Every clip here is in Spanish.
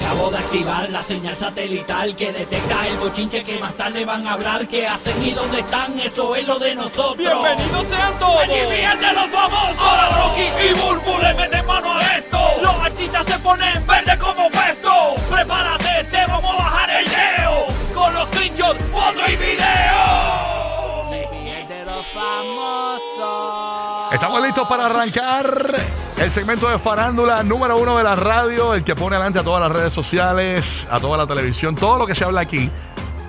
Acabo de activar la señal satelital que detecta el bochinche que más tarde van a hablar. ¿Qué hacen y dónde están? Eso es lo de nosotros. ¡Bienvenidos sean todos! ¡Fíjense los famosos! Ahora Rocky y Burbu le meten mano a esto. Los artistas se ponen verde como puesto. Prepárate, te vamos a bajar el leo. Con los screenshots, foto y video. de los famosos. Estamos listos para arrancar el segmento de farándula número uno de la radio, el que pone adelante a todas las redes sociales, a toda la televisión, todo lo que se habla aquí.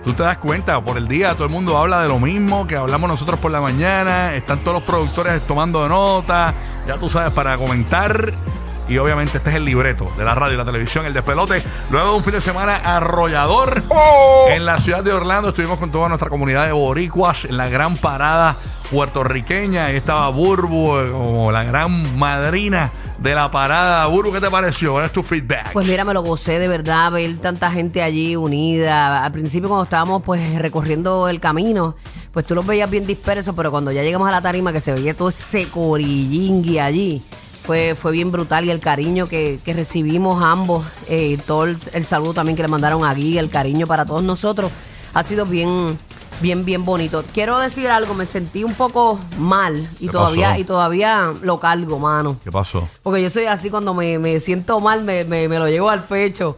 Tú te das cuenta, por el día todo el mundo habla de lo mismo que hablamos nosotros por la mañana, están todos los productores tomando nota, ya tú sabes, para comentar. Y obviamente este es el libreto de la radio y la televisión, el despelote. Luego de un fin de semana arrollador en la ciudad de Orlando, estuvimos con toda nuestra comunidad de boricuas en la gran parada puertorriqueña. Ahí estaba Burbu eh, como la gran madrina de la parada. Burbu, ¿qué te pareció? ¿Cuál es tu feedback? Pues mira, me lo gocé de verdad, ver tanta gente allí unida. Al principio cuando estábamos pues recorriendo el camino, pues tú los veías bien dispersos, pero cuando ya llegamos a la tarima que se veía todo ese corillingui allí, fue, fue bien brutal y el cariño que, que recibimos ambos, eh, todo el, el saludo también que le mandaron a Gui, el cariño para todos nosotros, ha sido bien, bien, bien bonito. Quiero decir algo, me sentí un poco mal y ¿Qué todavía, pasó? y todavía lo cargo, mano. ¿Qué pasó? Porque yo soy así cuando me, me siento mal, me, me- me lo llevo al pecho.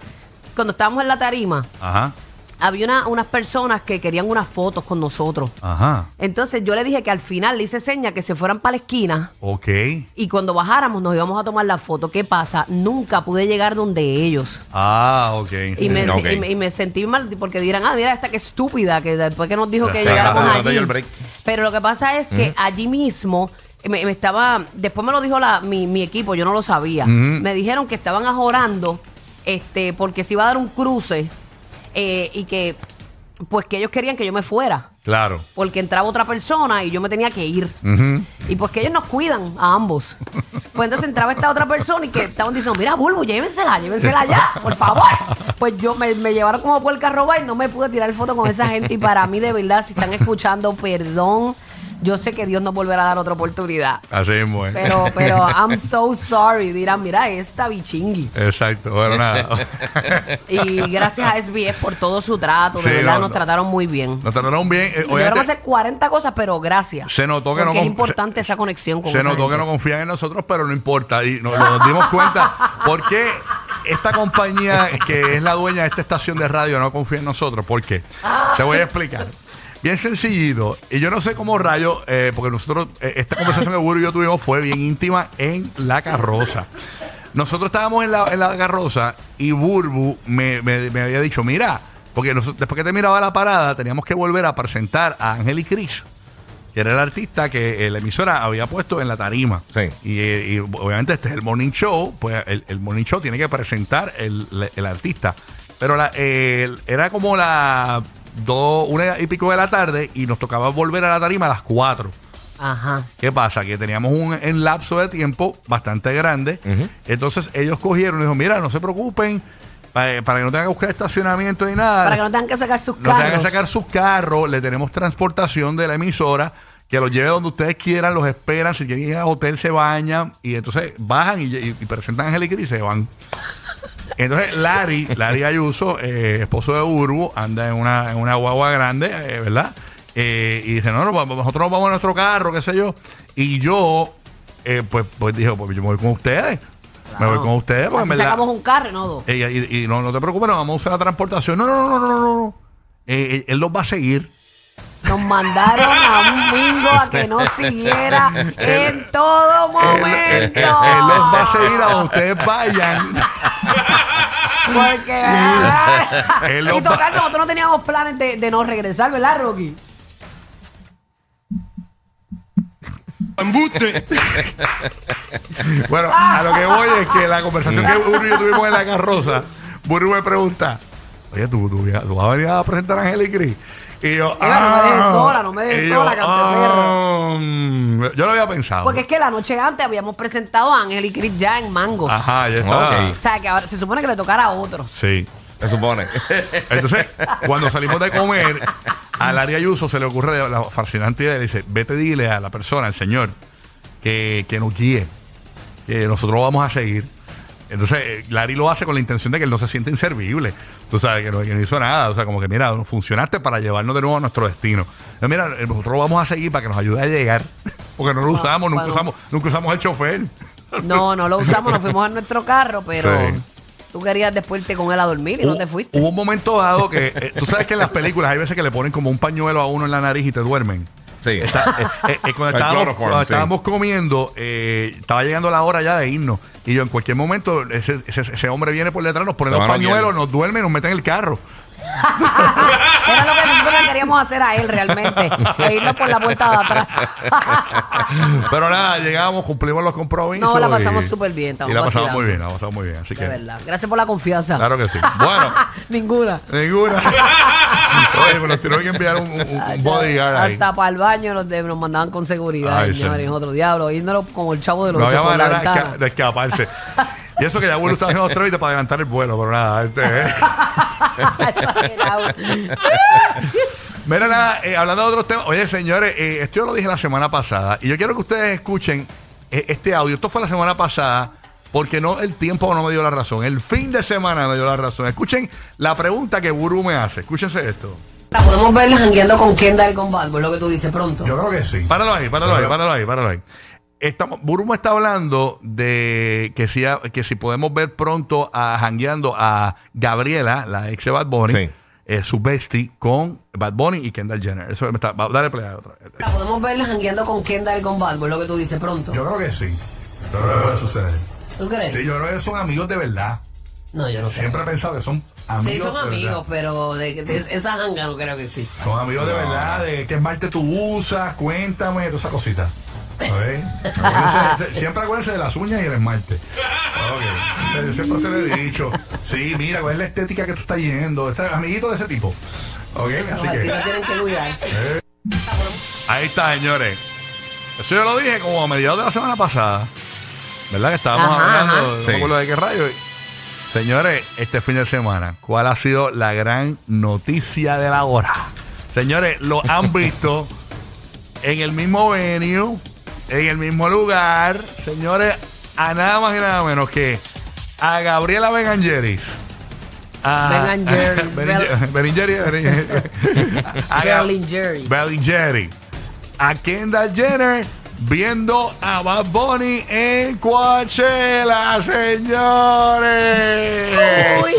Cuando estábamos en la tarima, Ajá, había una- unas personas que querían unas fotos con nosotros. ajá. Entonces yo le dije que al final le hice seña que se fueran para la esquina Ok. y cuando bajáramos nos íbamos a tomar la foto. ¿Qué pasa? Nunca pude llegar donde ellos. Ah, ok. Y me, Ok. y me- y me sentí mal porque dirán, ah, mira esta que estúpida, que después que nos dijo que Claro, llegáramos no te dio allí. el break. Pero lo que pasa es que allí mismo me, me estaba, después me lo dijo la, mi, mi equipo, yo no lo sabía. Me dijeron que estaban ajorando este, porque se iba a dar un cruce eh, y que pues que ellos querían que yo me fuera. Claro. Porque entraba otra persona y yo me tenía que ir. Y pues que ellos nos cuidan a ambos. Pues entonces entraba esta otra persona y que estaban diciendo, mira, Bulbo, llévensela, llévensela ya, por favor. Pues yo me, me llevaron como el carro y no me pude tirar foto con esa gente. Y para mí, de verdad, si están escuchando, perdón. Yo sé que Dios nos volverá a dar otra oportunidad. Así mismo, ¿eh? Pero, pero, I'm so sorry. Dirán, mira, esta bichingui. Exacto. Bueno, nada. Y gracias a SBS por todo su trato. De Sí, verdad, no, nos no. trataron muy bien. Nos trataron bien. Eh, Llegaron a obviamente, hacer 40 cosas, pero gracias. Se notó que no Porque es conf- importante se- esa conexión con Se esa notó que gente. no confían en nosotros, pero no importa. Y nos, nos dimos cuenta por qué esta compañía que es la dueña de esta estación de radio no confía en nosotros. ¿Por qué? Te voy a explicar. Bien sencillito. Y yo no sé cómo rayo, eh, porque nosotros, eh, esta conversación que Burbu y yo tuvimos fue bien íntima en la carroza. Nosotros estábamos en la, en la carroza y Burbu me, me- me había dicho, mira, porque nosotros, después que terminaba la parada teníamos que volver a presentar a Ángel y Cris que era el artista que eh, la emisora había puesto en la tarima. Sí. Y, eh, y obviamente este es el morning show, pues el, el morning show tiene que presentar el, el- artista. Pero la, eh, era como la dos, una y pico de la tarde y nos tocaba volver a la tarima a las cuatro. Ajá. ¿Qué pasa? Que teníamos un, un lapso de tiempo bastante grande. Ujú. Entonces ellos cogieron y dijeron, mira, no se preocupen, pa- para, que no tengan que buscar estacionamiento ni nada. Para que no tengan que sacar sus No tengan carros. que sacar sus carros, le tenemos transportación de la emisora que los lleve donde ustedes quieran, los esperan, si quieren ir al hotel se bañan y entonces bajan y, y- y presentan a Angélica y se van. Entonces Larry, Larry Ayuso, eh, esposo de Urbo, anda en una, en una guagua grande, eh, ¿verdad? Eh, y dice, no, no, nosotros nos vamos a nuestro carro, qué sé yo. Y yo, eh, pues, pues dije, pues yo me voy con ustedes. Me voy con ustedes porque en Así verdad... sacamos un carro, no dos. Y, y no, no te preocupes, no vamos a usar la transportación. No, no, no, no, no, no. no. Él los va a seguir. Nos mandaron a un bingo a que no siguiera en todo momento. él- va a seguir a donde ustedes vayan. Porque. Él y va- total, nosotros no teníamos planes de, de no regresar, ¿verdad, Rocky? Bueno, a lo que voy es que la conversación que Burro y yo tuvimos en la carroza, Burro me pregunta, oye, ¿tú, tú, tú vas a venir a presentar a Ángel y Cris? Y yo, Oiga, no me dejes "Ah". sola, no me dejes Y yo, sola. "Ah, mm". Yo lo había pensado. Porque es que la noche antes habíamos presentado a Ángel y Chris ya en Mangos. Ajá, ya está. Ok. O sea, que ahora se supone que le tocara a otro. Sí. Se supone. Entonces, cuando salimos de comer, a Larry Ayuso se le ocurre la fascinante idea. Le dice, vete dile a la persona, al señor, que, que nos guíe, que nosotros lo vamos a seguir. Entonces, eh, Larry lo hace con la intención de que él no se siente inservible. Tú sabes, que no, que no hizo nada. O sea, como que, mira, funcionaste para llevarnos de nuevo a nuestro destino. Pero mira, eh, nosotros lo vamos a seguir para que nos ayude a llegar. Porque no lo Ah, usamos, nunca bueno. usamos, nunca usamos el chofer. No, no lo usamos, nos fuimos a nuestro carro, pero Sí. tú querías después irte con él a dormir y no te fuiste. Hubo un momento dado que, eh, tú sabes que en las películas hay veces que le ponen como un pañuelo a uno en la nariz y te duermen. Sí. Está- eh, eh, eh, cuando estábamos, chloroform, cuando sí. estábamos comiendo, eh, estaba llegando la hora ya de irnos. Y yo en cualquier momento, ese, ese- ese hombre viene por detrás, nos pone los pañuelos, nos duerme y nos mete en el carro. Era lo que nosotros le queríamos hacer a él realmente, e irnos por la puerta de atrás. Pero nada, llegamos, cumplimos los compromisos. No, la pasamos súper bien, Y la pasamos muy bien, la pasamos muy bien. Así que, De verdad. Gracias por la confianza. claro que sí. Bueno, Ninguna. ninguna. Oye, pero que enviar un, un, un bodyguard ahí. Hasta para el baño nos, de- nos mandaban con seguridad, Ay, señores. sí. Nosotros, diablo, yéndonos como el chavo de los No había manera de, ventana. esca- de escaparse. Y eso que ya bueno está haciendo los trámites para adelantar el vuelo, pero nada. Este, eh. Mira, nada, eh, hablando de otros temas. Oye, señores, eh, esto yo lo dije la semana pasada. Y yo quiero que ustedes escuchen este audio. Esto fue la semana pasada. Porque no el tiempo no me dio la razón. El fin de semana me dio la razón. Escuchen la pregunta que Buru me hace. Escúchense esto. La podemos ver jangueando con Kendall y con Balbo, es lo que tú dices pronto. Yo creo que sí. Páralo ahí, páralo ahí, páralo ahí, páralo ahí. Estamos, Buru me está hablando de que si, que si podemos ver pronto a jangueando a Gabriela, la ex de Bad Bunny, Sí. eh, su bestie, con Bad Bunny y Kendall Jenner. Eso me está. va- Dale play a otra. La podemos ver jangueando con Kendall y con Balbo, es lo que tú dices pronto. Yo creo que sí. Que puede suceder. ¿Tú crees? Sí, yo creo que son amigos de verdad. No, yo no creo. Siempre he pensado que son amigos. Sí, son de amigos, verdad. pero de, de esa janga no creo que sí. Son amigos de verdad, de qué esmalte tú usas, cuéntame, toda esa cosita. ¿Ok? Acuérdense- siempre acuérdense de las uñas y el esmalte. Ok. Yo Siempre se lo he dicho. Sí, mira, cuál es la estética que tú estás yendo. Ese, amiguito de ese tipo. ¿Ok? Así que tienen que cuidarse. ahí está, señores. Eso yo lo dije como a mediados de la semana pasada. ¿Verdad? Que estábamos Ajá, hablando, ajá. no Sí. me acuerdo de qué rayo. Señores, este fin de semana, ¿cuál ha sido la gran noticia de la hora? Señores, lo han visto en el mismo venue, en el mismo lugar. Señores, a nada más y nada menos que a Gabriela Benangeris. A Benangeris, Bel- Benangeris. A. Berlingeri. A Kendall Jenner viendo a Bad Bunny en Coachella, señores. Uy.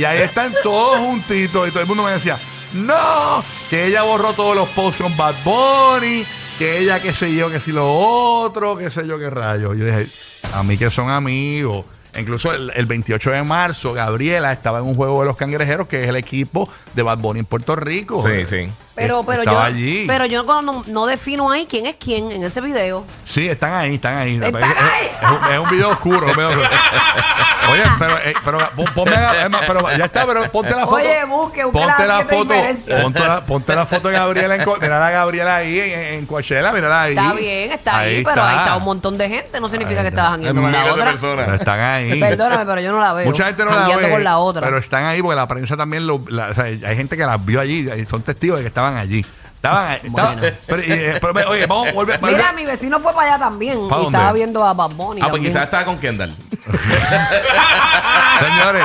Y ahí están todos juntitos y todo el mundo me decía, no, que ella borró todos los posts con Bad Bunny, que ella qué sé yo, que si lo otro, qué sé yo qué rayo. Yo dije, a mí que son amigos. Incluso el, el 28 de marzo, Gabriela estaba en un juego de los cangrejeros, que es el equipo de Bad Bunny en Puerto Rico. Sí, sí. Pero, pero yo, allí. pero yo no, no, no defino ahí quién es quién en ese video. Sí, están ahí, están ahí. ¿Están es, es- ahí? es un, es un video oscuro. un video oscuro. Oye, pero, eh, pero ponme a- pero ya está, pero ponte la foto. Oye, busque, busque ponte la foto. Ponte la, ponte la foto de Gabriela en Co- Mira a Gabriela ahí en, en Coachella, mírala ahí. Está bien, está ahí, pero ahí está un montón de gente. No significa Ahí que está. estaba jangueando con la otra. Pero están ahí. Perdóname, pero yo no la veo. Mucha gente no la ve, con la otra. pero están ahí porque la prensa también lo, la- o sea, hay gente que las vio allí, y son testigos de que estaban allí. Estaban ahí. estaban- Bueno. pero, y, eh, pero, oye, vamos a volver. Mira, mi vecino fue para allá también ¿Pa' y dónde? estaba viendo a Bad Bunny. Ah, pues también. quizás estaba con Kendall. Señores,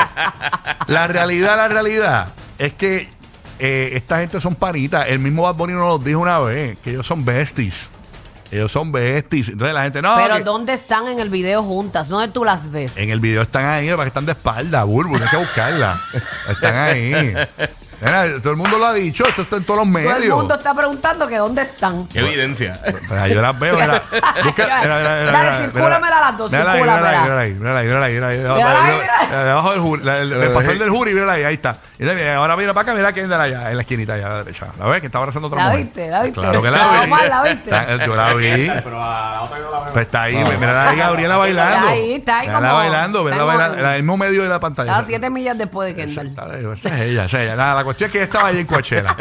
la realidad, la realidad es que eh, esta gente son panitas. El mismo Bad Bunny nos lo dijo una vez, que ellos son besties. Ellos son besties. Entonces la gente, no, Pero que- ¿dónde están en el video juntas? ¿Dónde tú las ves? en el video están ahí, para que están de espalda, Bulbo, tienes que buscarla. están ahí. Mira, todo el mundo lo ha dicho, esto está en todos los medios. Todo el mundo está preguntando que dónde están. Qué evidencia. Pues yo las veo, mira. Busca, mira, mira, mira, Dale, mira, circúlamela las dos, circúlamela. Mírala ahí, mírala ahí, mírala ahí, mírala ahí, Debajo- del jury, la- el, el pastor del jury, mírala ahí, ahí está. Ahora mira para acá, mira quién anda allá, en la esquinita allá a la derecha. ¿La ves? Que está abrazando a otra ¿La mujer. viste? ¿La viste? Claro que la La vi. Omar, ¿la viste? Está- Yo la vi. Pues está ahí, mira ahí Gabriela bailando. Está ahí, está ahí como- bailando, está bailando, en el mismo medio de la pantalla. Estaba siete millas después de Kendall. Esa, esa es ella, esa es ella. Cuestión es que ella estaba allí en Coachella.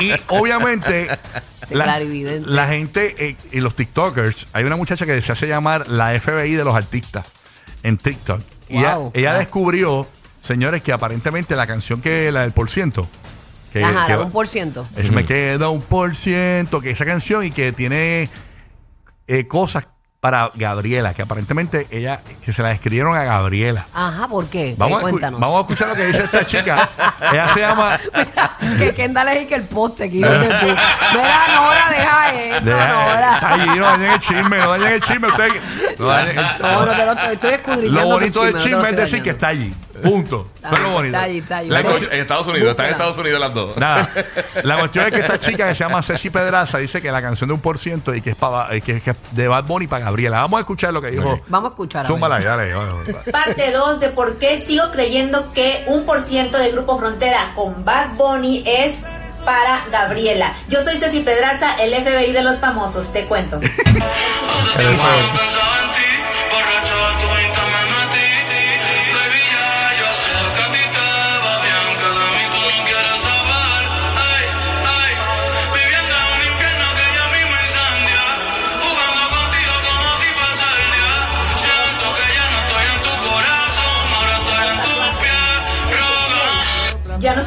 y obviamente, Sí, la, clarividente. la gente eh, y los TikTokers, hay una muchacha que se hace llamar la FBI de los artistas en TikTok. Y ella, Wow. ella Ah. descubrió, señores, que aparentemente la canción que la del por ciento, que, Ajá, que la de va- un por ciento. es me queda un por ciento, que esa canción y que tiene eh, cosas para Gabriela, que aparentemente ella, que se la escribieron a Gabriela. Ajá, ¿por qué? Vamos, a, escu- cuéntanos. vamos a escuchar lo que dice esta chica. ella se llama... que Kendall es y que el poste, que hijo de pu- Mira, Nora, deja allí, no dañen el chisme, no dañen el chisme. Ustedes, no dañen- No, no te lo estoy, estoy escudriñando. lo tu bonito del no te lo chisme es estoy decir que dañando. está allí. Punto. Está Eso es lo bien, bonito. está allí, está allí. La En Estados Unidos, están en Búscala. Estados Unidos las dos. Nada. La cuestión es que esta chica que se llama Ceci Pedraza dice que la canción de un por ciento y que es, para, y que, que es de Bad Bunny para Gabriela. Vamos a escuchar lo que dijo. Vamos a escuchar. a ver. Zúmbala ahí, dale. dale, dale. Parte 2 de por qué sigo creyendo que un por ciento de Grupo Frontera con Bad Bunny es para Gabriela. Yo soy Ceci Pedraza, el FBI de los famosos, te cuento.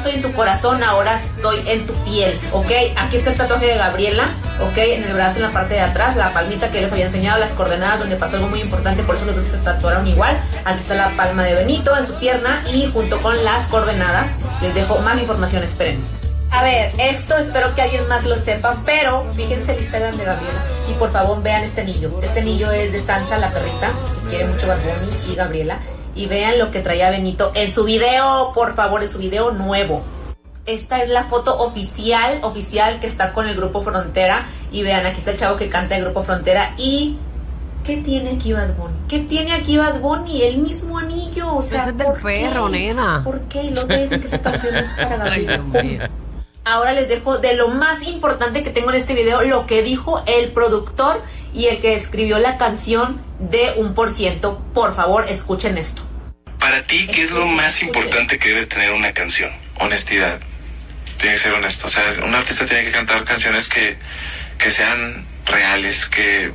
estoy en tu corazón, ahora estoy en tu piel, ¿ok? Aquí está el tatuaje de Gabriela, ¿ok? En el brazo, en la parte de atrás, la palmita que les había enseñado, las coordenadas donde pasó algo muy importante, por eso los dos se tatuaron igual. Aquí está la palma de Benito en su pierna y junto con las coordenadas les dejo más información, esperen. A ver, esto espero que alguien más lo sepa, pero fíjense el Instagram de Gabriela y por favor vean este anillo. Este anillo es de Sansa, la perrita, que quiere mucho Bad y Gabriela. Y vean lo que traía Benito en su video, por favor, en su video nuevo. Esta es la foto oficial, oficial que está con el grupo Frontera. Y vean, aquí está el chavo que canta el grupo Frontera. Y. ¿Qué tiene aquí Bad Bunny? ¿Qué tiene aquí Bad Bunny? El mismo anillo. O sea, Ese es del ¿por qué? perro, nena. ¿Por qué? Y luego dicen que esa canción es para Gabriela. Dios mío. Ahora les dejo de lo más importante que tengo en este video, lo que dijo el productor y el que escribió la canción de un por ciento. Por favor, escuchen esto. Para ti, ¿qué es lo más importante que debe tener una canción? Honestidad. Tiene que ser honesto. O sea, un artista tiene que cantar canciones que, que sean reales, que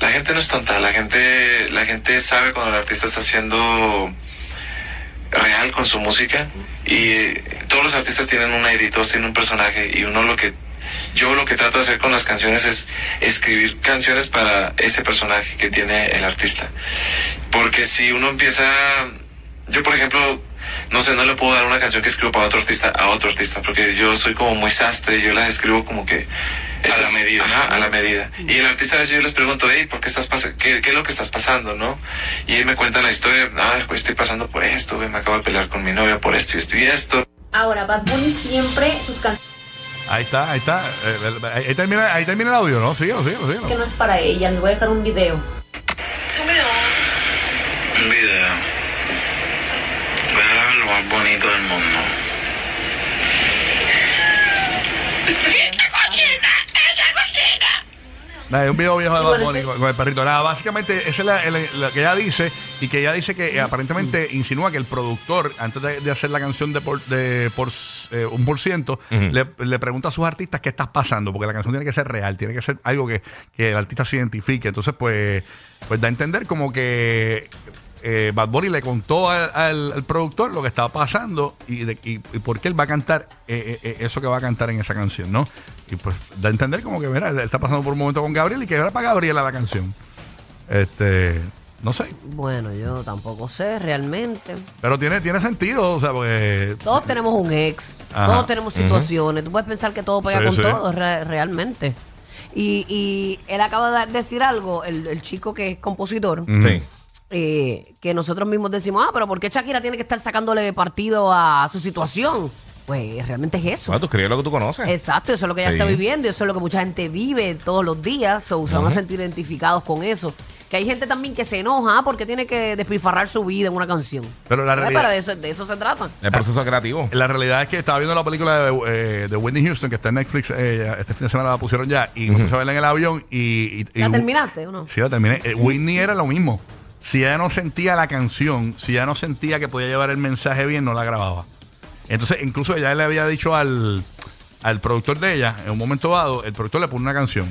la gente no es tonta, la gente, la gente sabe cuando el artista está haciendo real con su música y todos los artistas tienen un todos tienen un personaje y uno lo que yo lo que trato de hacer con las canciones es escribir canciones para ese personaje que tiene el artista. Porque si uno empieza yo por ejemplo no sé no le puedo dar una canción que escribo para otro artista a otro artista porque yo soy como muy sastre yo las escribo como que a la medida. a la medida. Y el artista a veces yo les pregunto hey por qué estás qué, qué es lo que estás pasando no y ahí me cuentan la historia ah pues estoy pasando por esto me acabo de pelear con mi novia por esto y esto y esto Ahora, Bad Bunny siempre sus canciones Ahí está, ahí está. Eh, ahí, ahí termina, ahí termina el audio, ¿no? Síguelo, síguelo, síguelo. que no es para ella, les voy a dejar un video. Un video. Voy a grabar lo más bonito del mundo. Nada, es un video viejo de Bad Bunny con, con el perrito. Nada, básicamente, esa es la, la- la que ella dice y que ella dice que eh, aparentemente insinúa que el productor, antes de, de hacer la canción de por, de por eh, un por ciento, le, le pregunta a sus artistas qué estás pasando, porque la canción tiene que ser real, tiene que ser algo que, que el artista se identifique. Entonces, pues, pues da a entender como que eh, Bad Bunny le contó al, al- al productor lo que estaba pasando y, de, y, y por qué él va a cantar eh, eh, eso que va a cantar en esa canción, ¿no? Y pues da a entender como que, mira, él está pasando por un momento con Gabriel y que era para Gabriela la canción. Este, no sé, Bueno, yo tampoco sé realmente. pero tiene, tiene sentido, o sea, porque... Todos tenemos un ex, Ajá. todos tenemos situaciones. Tú puedes pensar que todo pega Sí, con sí. todo, re- realmente. Y, y él acaba de decir algo, el, el chico que es compositor. Sí. eh, que nosotros mismos decimos, ah, pero ¿por qué Shakira tiene que estar sacándole partido a su situación? Pues realmente es eso. Bueno, tú escribes lo que tú conoces. Exacto, eso es lo que ella Sí. está viviendo y eso es lo que mucha gente vive todos los días, so, se van a sentir identificados con eso. Que hay gente también que se enoja porque tiene que despilfarrar su vida en una canción. Pero la Pues, realidad- pero de eso, de eso se trata. El proceso creativo. La realidad es que estaba viendo la película de, eh, de Whitney Houston, que está en Netflix, eh, este fin de semana la pusieron ya, y me puse a verla en el avión y... y- y- ¿La terminaste o no? Sí, la terminé. Eh, Whitney era lo mismo. Si ella no sentía la canción, si ella no sentía que podía llevar el mensaje bien, no la grababa. Entonces, incluso ella le había dicho al, al productor de ella, en un momento dado, el productor le pone una canción.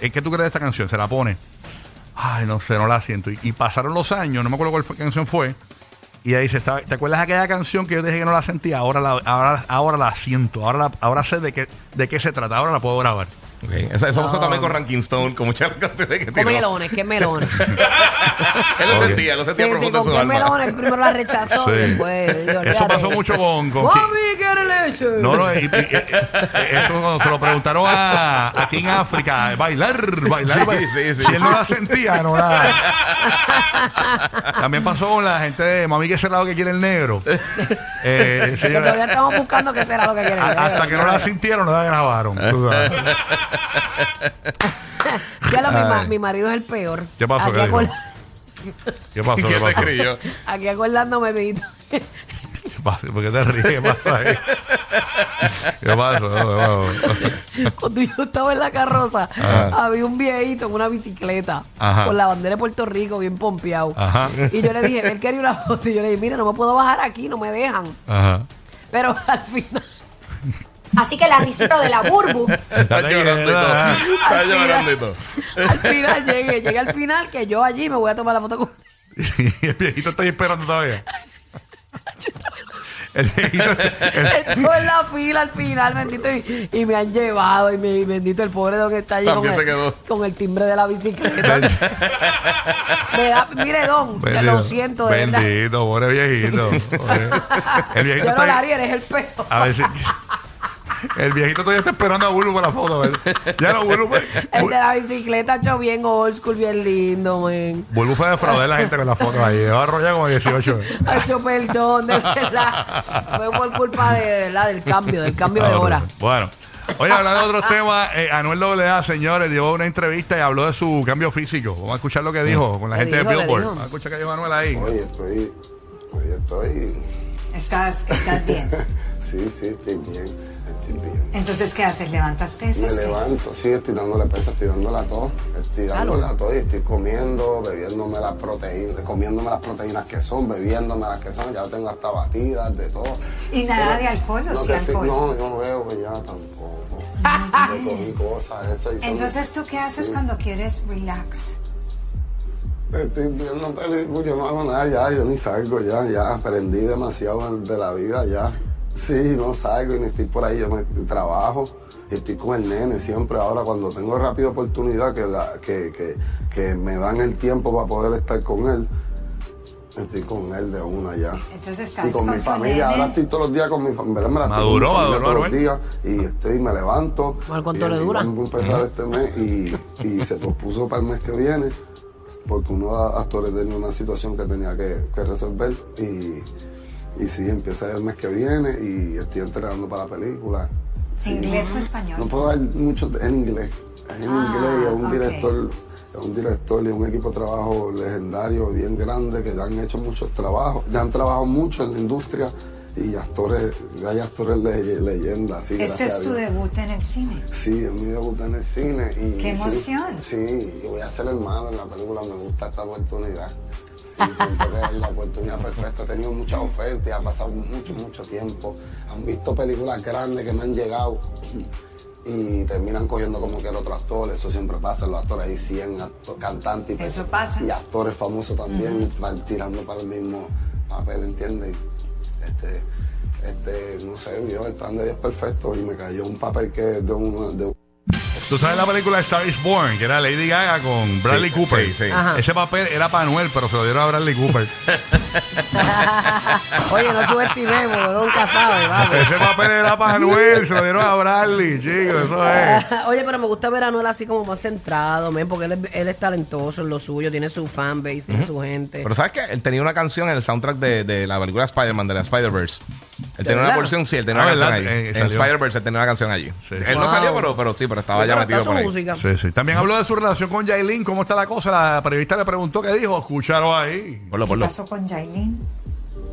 ¿Eh, ¿Qué tú crees de esta canción? Se la pone. Ay, no sé, no la siento. Y, pasaron los años, no me acuerdo cuál canción fue. Y ella dice, "Está- ¿te acuerdas aquella canción que yo dije que no la sentía? Ahora la, ahora, ahora la siento, ahora, la- ahora sé de qué, de qué se trata, ahora la puedo grabar. Eso, eso pasó No. también con Ranking Stone, con muchas canciones que Con tiró. melones, ¿qué melones? él lo sentía, lo Sí, sentía sí, profundo en con su qué alma. melones. Primero la rechazó Sí. y después. Eso pasó mucho con. con Mami, quiere leche. No, no, y- y- y- eso cuando se lo preguntaron a, aquí en África, bailar, bailar, Sí, bailar. sí, sí. Si él no la sentía, no la. También pasó con la gente de Mami, que ese lado que quiere el negro. Eh, Que todavía estamos buscando qué será lo que quiere. a- hasta que no la sintieron, no la grabaron. tú sabes. Ya lo, mi, ma- Ay. mi marido es el peor. ¿Qué pasó? Aquí, ¿Qué dijo? acord- ¿Qué pasó? ¿Quién ¿Qué te pasó? escribió? aquí acordándome, Benito. ¿Qué pasó? ¿Por qué te ríes? ¿Qué pasó ahí? ¿Qué pasó? ¿Qué pasó? Cuando yo estaba en la carroza, Ajá. había un viejito en una bicicleta Ajá. con la bandera de Puerto Rico bien pompeado. Ajá. Y yo le dije, él quería una foto. Y yo le dije, mira, no me puedo bajar aquí, no me dejan. Ajá. Pero al final, Así que la risita de la burbu. Está llorando y todo. quieta. Está Al final. llorando y todo. al final llegué, llegué al final que yo allí me voy a tomar la foto con. Y el viejito está ahí esperando todavía. El viejito. el- Estuve en la fila al final, bendito, y, y me han llevado, y me, bendito el pobre don que está allí con También el, se quedó. con el timbre de la bicicleta. Me da- mire, don, que lo siento, de verdad. Bendito, pobre viejito. Pobre. El viejito Yo está no la ahí. haría, eres el peor. A ver si. El viejito todavía está esperando a Bulbo para la foto. ¿ves? Ya no, Bulbo fue. El de la bicicleta, hecho bien old school, bien lindo, man. Bulbo fue a defraudar a la gente con la foto ahí. Va a arrollar como 18. Ha hecho perdón, de verdad. Fue por culpa de, de verdad, del cambio, del cambio de hora. Bueno. Oye, hablando de otros temas, eh, Anuel AA, señores, dio una entrevista y habló de su cambio físico. Vamos a escuchar lo que dijo con la ¿Qué gente dijo? de ¿Qué Billboard. Vamos a escuchar qué dijo Anuel ahí. Oye, estoy. Oye, estoy. Estás, estás bien. Sí, sí, estoy bien. Bien. Entonces, ¿qué haces? ¿Levantas Me pesas? ¿Qué? levanto, sí, estoy dándole peso, estoy dándole a todo. Estoy dándole a todo y estoy comiendo, bebiéndome las proteínas, comiéndome las proteínas que son, bebiéndome las que son. Ya tengo hasta batidas, de todo. ¿Y nada Pero- de alcohol o no, sí que estoy- alcohol? No, yo no veo ya tampoco. Me cogí cosas, eso. y son- Entonces, ¿tú qué haces Sí. cuando quieres relax? Estoy viendo películas, yo no hago nada ya, yo ni salgo ya, ya aprendí demasiado de la vida ya. Sí, no salgo y ni estoy por ahí, yo me trabajo estoy con el nene siempre. Ahora cuando tengo rápida oportunidad que, la, que, que, que me dan el tiempo para poder estar con él, estoy con él de una ya. Entonces, estás Y con, mi con tu familia, nene. ahora estoy todos los días con mi familia, me la Maduró, mi todos los días y estoy, me levanto. ¿cuánto y le dura? Vamos a empezar este mes y, y se pospuso para el mes que viene porque uno de los actores tenía una situación que tenía que, que resolver y, y sí, empieza el mes que viene y estoy entrenando para la película. Sí. ¿Inglés o español? No puedo dar mucho en inglés. Es en Ah, inglés y es un director, es un director y un equipo de trabajo legendario, bien grande, que ya han hecho muchos trabajos, ya han trabajado mucho en la industria y actores, hay actores le- leyendas. sí, Este es tu debut en el cine. Sí, es mi debut en el cine. Y, ¡Qué emoción! Sí, voy a ser hermano en la película, me gusta esta oportunidad. Sí, siento que es la oportunidad perfecta. He tenido muchas ofertas, ha pasado mucho, mucho tiempo. Han visto películas grandes que me han llegado y terminan cogiendo como que el otro actor. Eso siempre pasa, los actores hay 100 acto- cantantes y, Eso pasa. y actores famosos también van tirando para el mismo papel, ¿entiendes? Este, este, no sé, vio el plan de Dios perfecto y me cayó un papel que es de un... De un Tú sabes la película Star is Born, que era Lady Gaga con Bradley Sí, Cooper. sí, sí. Ajá. Ese papel era para Anuel, pero se lo dieron a Bradley Cooper. Oye, no subestimemos, uno nunca sabe, vamos. Ese papel era para Anuel, se lo dieron a Bradley, chicos, eso es. Oye, pero me gusta ver a Anuel así como más centrado, men, porque él es, él es talentoso en lo suyo, tiene su fanbase, tiene su gente. Pero ¿sabes qué? Él tenía una canción en el soundtrack de, de la película Spider-Man, de la Spider-Verse. Él tenía una verdad? porción, sí, él tenía Ah, una canción allí. Eh, en salió. Spider-Verse él tenía una canción allí. Sí. Él no Wow. salió, pero, pero sí, pero estaba ya metido por ahí. música. Sí, sí. También habló de su relación con Yailin. ¿Cómo está la cosa? La periodista le preguntó qué dijo. Escucharon ahí. Ponlo, ¿Qué ponlo. pasó con Yailin?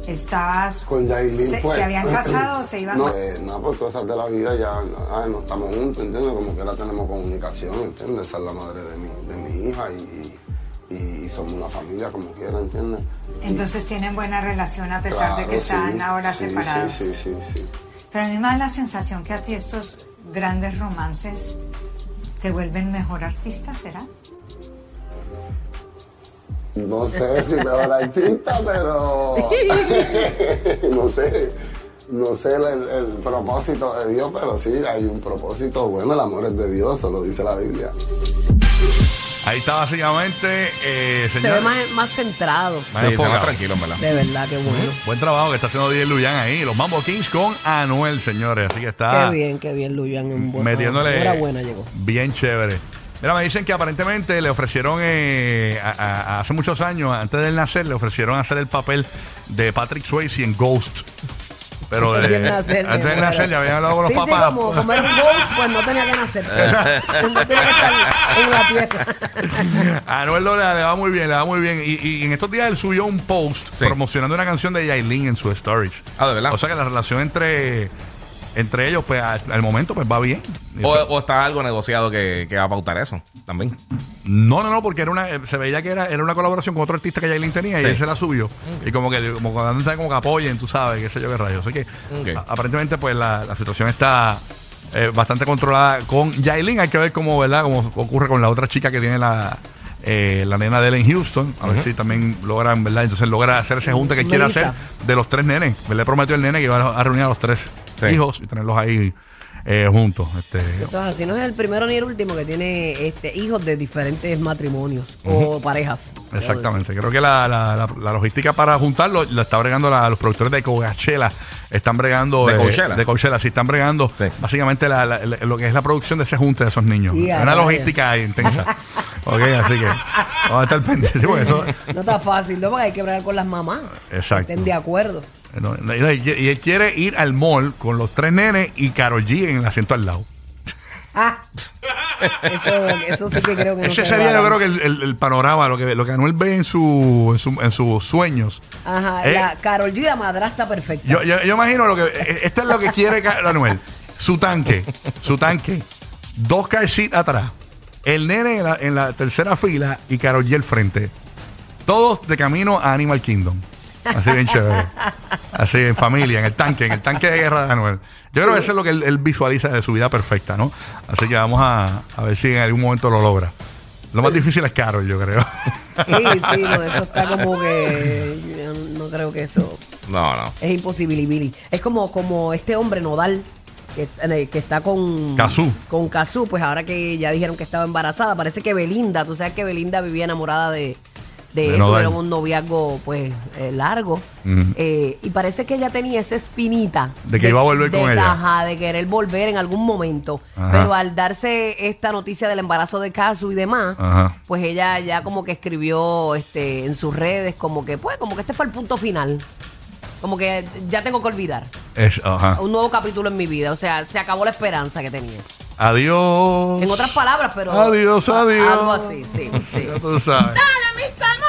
Estabas... con Yailin ¿Se, se habían casado o se iban No, a... eh, no, por cosas de la vida ya ay, no estamos juntos, ¿entiendes? Como que ahora tenemos comunicación, ¿entiendes? Esa es la madre de mi, de mi hija y, y, y somos una familia como quiera, ¿entiendes? Entonces tienen buena relación a pesar de que están sí, ahora sí, separados. Sí, sí, sí, sí. Pero a mí me da la sensación que a ti estos grandes romances te vuelven mejor artista, ¿será? No sé si mejor artista, pero no sé. No sé el, propósito de Dios, pero sí, hay un propósito bueno, el amor es de Dios, eso lo dice la Biblia. Ahí está básicamente, eh, Se señor. ve más, más centrado. Más Sí, se enfocado. va tranquilo, en verdad. De verdad, qué bueno. Buen trabajo que está haciendo DJ Luyan ahí. Los Mambo Kings con Anuel, señores. Así que está Qué bien, qué bien, Luyan. Un buen, metiéndole Enhorabuena llegó. bien chévere. Mira, me dicen que aparentemente le ofrecieron eh, a- a- a- hace muchos años, antes de él nacer, le ofrecieron hacer el papel de Patrick Swayze en Ghost. Pero Antes de- nacer, antes de me nacer ya habían hablado con los sí, papás. Sí, como, como un ghost, pues no tenía que nacer. no tenía que estar en la tierra. A le, le va muy bien, le va muy bien. Y, y en estos días él subió un post Sí. promocionando una canción de Yailin en su storage. Ah, ¿de verdad? O sea que la relación entre, entre ellos, pues al, al momento, pues va bien. O, o está algo negociado que, que va a pautar eso también. No, no, no, porque era una, eh, se veía que era, era una colaboración con otro artista que Yailin tenía y Sí. él se la subió. Y como que como cuando andan como que apoyen, tú sabes, qué sé yo qué rayos. Así que Ok. a- aparentemente pues la, la situación está eh, bastante controlada con Yailin. Hay que ver cómo, ¿verdad? Cómo ocurre con la otra chica que tiene la eh, la nena de él en Houston. A ver si también logran, ¿verdad? Entonces logra hacer ese junte que quiere Melissa. hacer de los tres nenes. Le prometió el nene que iba a reunir a los tres Sí. hijos y tenerlos ahí eh, juntos. Este, Eso es así, no es el primero ni el último que tiene este, hijos de diferentes matrimonios o parejas. Exactamente. Creo que la, la- la- la logística para juntarlo la está bregando la- los productores de Coachella. Están bregando. ¿De eh, Coachella? De Coachella, sí, están bregando. Sí. Básicamente la- la- la- lo que es la producción de ese junte de esos niños. Y a Es una logística ahí intensa. ok, así que vamos a estar pendientes. porque eso- No está fácil, ¿no? Porque hay que hablar con las mamás. Exacto. Que Estén de acuerdo. No, no, y, y él quiere ir al mall con los tres nenes y Karol G en el asiento al lado. Ah, eso, eso sí que creo que no Ese se sería, yo creo que el, el- el panorama, lo que, lo que Anuel ve en, su, en, su- en sus sueños. Ajá, Eh, la Carol G, la madrastra perfecta. Yo, yo, yo imagino lo que. Esto es lo que quiere Anuel. Su tanque. Su tanque. Dos car atrás. El nene en la, en la tercera fila y Karol G al frente. Todos de camino a Animal Kingdom. Así bien chévere. Así en familia, en el tanque, en el tanque de guerra de Anuel. Yo creo que eso es lo que él, él visualiza de su vida perfecta, ¿no? Así que vamos a, a ver si en algún momento lo logra. Lo más difícil es Carol, yo creo. Sí, sí, no, eso está como que. yo no creo que eso No, no. es imposible. Es como, como este hombre nodal. Que, eh, que está con Cazú. con Cazú, pues ahora que ya dijeron que estaba embarazada, parece que Belinda, tú sabes que Belinda vivía enamorada de, de, De Nodal. tuvieron un noviazgo pues eh, largo. Eh, y parece que ella tenía esa espinita De que iba a volver de- con ella. ajá, de querer volver en algún momento Ajá. pero al darse esta noticia del embarazo de Cazú y demás Ajá. pues ella ya como que escribió este en sus redes como que pues como que este fue el punto final como que ya tengo que olvidar Es- ajá. un nuevo capítulo en mi vida o sea se acabó la esperanza que tenía Adiós. en otras palabras pero Adiós, adiós. algo así sí sí Ya tú sabes.